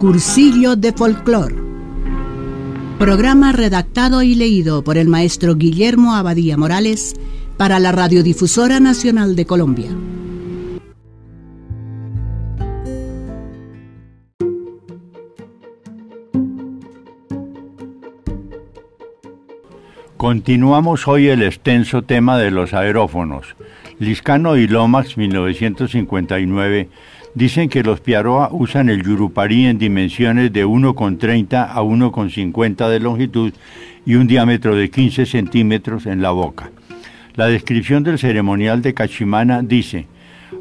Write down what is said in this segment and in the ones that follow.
Cursillo de Folclor. Programa redactado y leído por el maestro Guillermo Abadía Morales para la Radiodifusora Nacional de Colombia. Continuamos hoy el extenso tema de los aerófonos. Liscano y Lomax, 1959, dicen que los Piaroa usan el Yurupari en dimensiones de 1,30 a 1,50 de longitud y un diámetro de 15 centímetros en la boca. La descripción del ceremonial de Cachimana dice,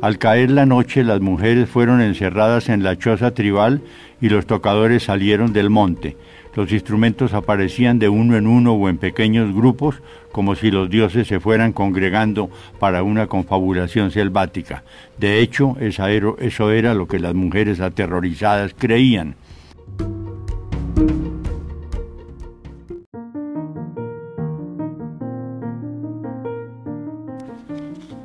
al caer la noche las mujeres fueron encerradas en la choza tribal y los tocadores salieron del monte. Los instrumentos aparecían de uno en uno o en pequeños grupos, como si los dioses se fueran congregando para una confabulación selvática. De hecho, eso era lo que las mujeres aterrorizadas creían.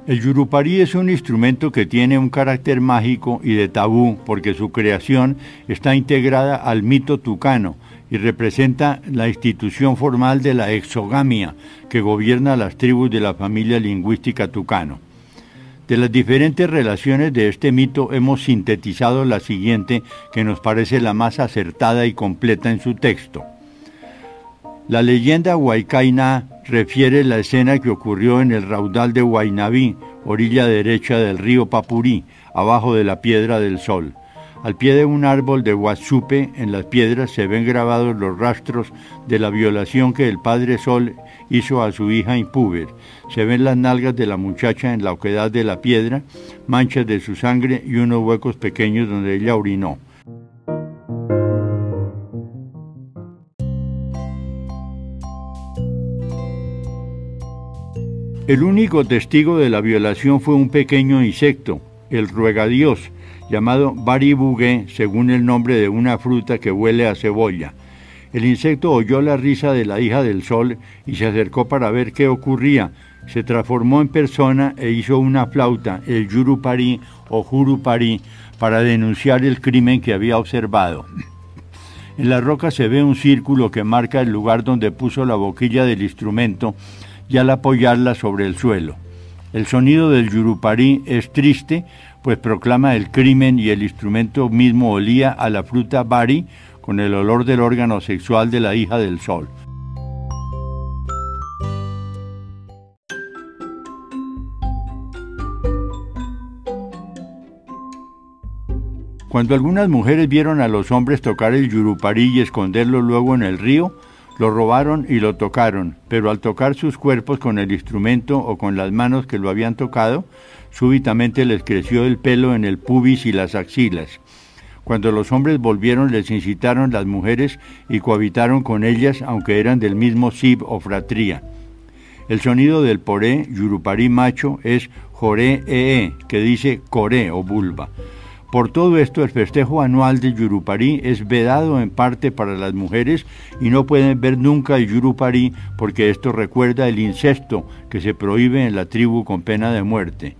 El yurupari es un instrumento que tiene un carácter mágico y de tabú porque su creación está integrada al mito tucano y representa la institución formal de la exogamia que gobierna las tribus de la familia lingüística tucano. De las diferentes relaciones de este mito hemos sintetizado la siguiente que nos parece la más acertada y completa en su texto. La leyenda huaycaina refiere la escena que ocurrió en el raudal de Huaynaví, orilla derecha del río Papurí, abajo de la Piedra del Sol. Al pie de un árbol de Huachupe, en las piedras, se ven grabados los rastros de la violación que el Padre Sol hizo a su hija impúber. Se ven las nalgas de la muchacha en la oquedad de la piedra, manchas de su sangre y unos huecos pequeños donde ella orinó. El único testigo de la violación fue un pequeño insecto, el ruegadios, llamado baribugue, según el nombre de una fruta que huele a cebolla. El insecto oyó la risa de la hija del sol y se acercó para ver qué ocurría. Se transformó en persona e hizo una flauta, el yurupari o jurupari, para denunciar el crimen que había observado. En la roca se ve un círculo que marca el lugar donde puso la boquilla del instrumento y al apoyarla sobre el suelo. El sonido del yuruparí es triste, pues proclama el crimen y el instrumento mismo olía a la fruta bari con el olor del órgano sexual de la hija del sol. Cuando algunas mujeres vieron a los hombres tocar el yuruparí y esconderlo luego en el río, lo robaron y lo tocaron, pero al tocar sus cuerpos con el instrumento o con las manos que lo habían tocado, súbitamente les creció el pelo en el pubis y las axilas. Cuando los hombres volvieron les incitaron las mujeres y cohabitaron con ellas aunque eran del mismo sib o fratría. El sonido del poré, yurupari macho, es joré ee, que dice coré o vulva. Por todo esto, el festejo anual de Yurupari es vedado en parte para las mujeres y no pueden ver nunca el Yurupari porque esto recuerda el incesto que se prohíbe en la tribu con pena de muerte.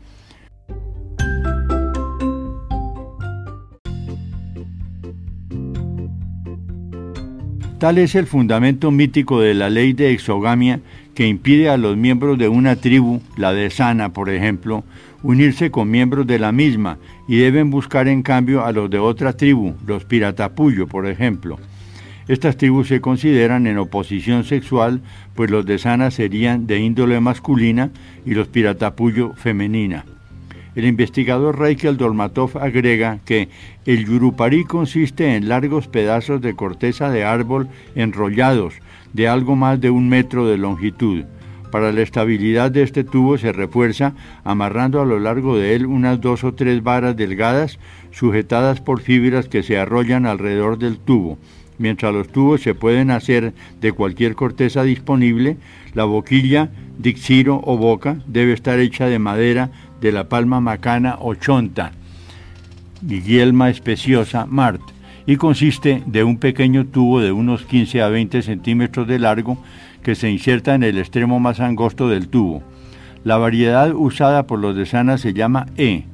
Tal es el fundamento mítico de la ley de exogamia que impide a los miembros de una tribu, la de Sana por ejemplo, unirse con miembros de la misma y deben buscar en cambio a los de otra tribu, los piratapullo, por ejemplo. Estas tribus se consideran en oposición sexual, pues los de Sana serían de índole masculina y los piratapullo femenina. El investigador Reikel Dolmatov agrega que el yuruparí consiste en largos pedazos de corteza de árbol enrollados de algo más de un metro de longitud. Para la estabilidad de este tubo se refuerza amarrando a lo largo de él unas dos o tres varas delgadas sujetadas por fibras que se arrollan alrededor del tubo. Mientras los tubos se pueden hacer de cualquier corteza disponible, la boquilla, dixiro o boca debe estar hecha de madera de la palma macana o chonta, guielma especiosa mart, y consiste de un pequeño tubo de unos 15 a 20 centímetros de largo que se inserta en el extremo más angosto del tubo. La variedad usada por los de Sana se llama E.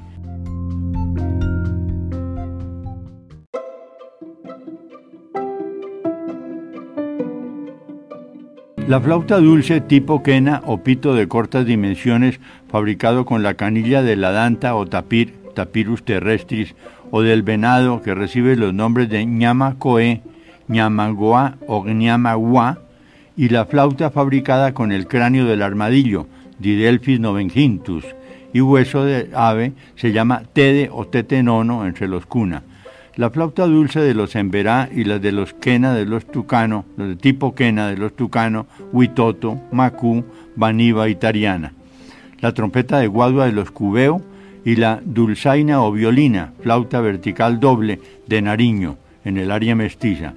La flauta dulce tipo quena o pito de cortas dimensiones fabricado con la canilla de la danta o tapir, tapirus terrestris, o del venado que recibe los nombres de ñama coe, ñamagoa o ñamagua, y la flauta fabricada con el cráneo del armadillo, Didelphis novengintus, y hueso de ave se llama tede o tetenono entre los cuna. La flauta dulce de los emberá y las de los quena de los tucano, los de tipo quena de los tucano, huitoto, macú, baniva y. La trompeta de guadua de los cubeo y la dulzaina o violina, flauta vertical doble de Nariño, en el área mestiza.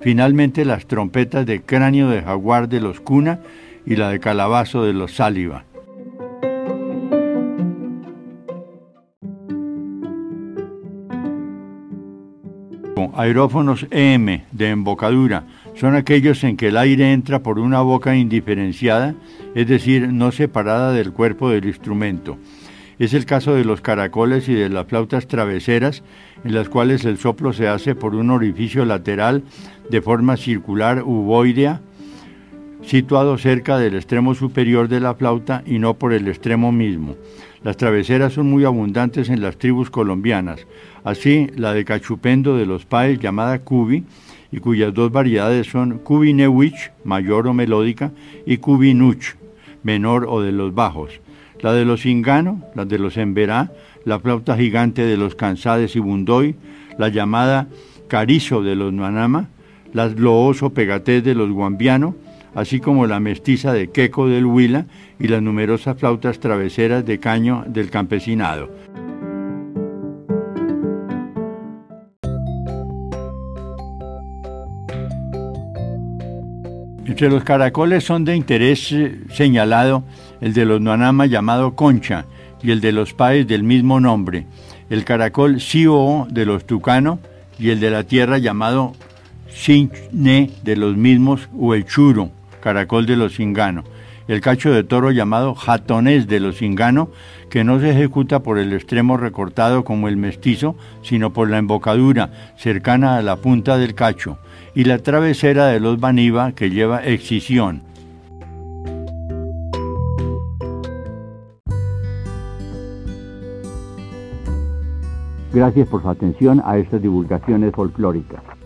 Finalmente las trompetas de cráneo de jaguar de los cuna y la de calabazo de los sáliva. Aerófonos EM de embocadura son aquellos en que el aire entra por una boca indiferenciada, es decir, no separada del cuerpo del instrumento. Es el caso de los caracoles y de las flautas traveseras, en las cuales el soplo se hace por un orificio lateral de forma circular uvoidea, situado cerca del extremo superior de la flauta y no por el extremo mismo. Las traveseras son muy abundantes en las tribus colombianas, así la de cachupendo de los paes llamada cubi, y cuyas dos variedades son cubinewich, mayor o melódica, y cubinuch, menor o de los bajos la de los Ingano, la de los Emberá, la flauta gigante de los Cansades y Bundoy, la llamada Carizo de los Nuanama, las Looso Pegatés de los Guambiano, así como la mestiza de Queco del Huila y las numerosas flautas traveseras de caño del campesinado. Entre los caracoles son de interés eh, señalado el de los Nuanama llamado concha y el de los paes del mismo nombre, el caracol Sio de los Tucano y el de la tierra llamado Sinne de los mismos o el churo, caracol de los Ingano, el cacho de toro llamado jatonés de los Ingano, que no se ejecuta por el extremo recortado como el mestizo, sino por la embocadura cercana a la punta del cacho, y la travesera de los Baniva que lleva excisión. Gracias por su atención a estas divulgaciones folclóricas.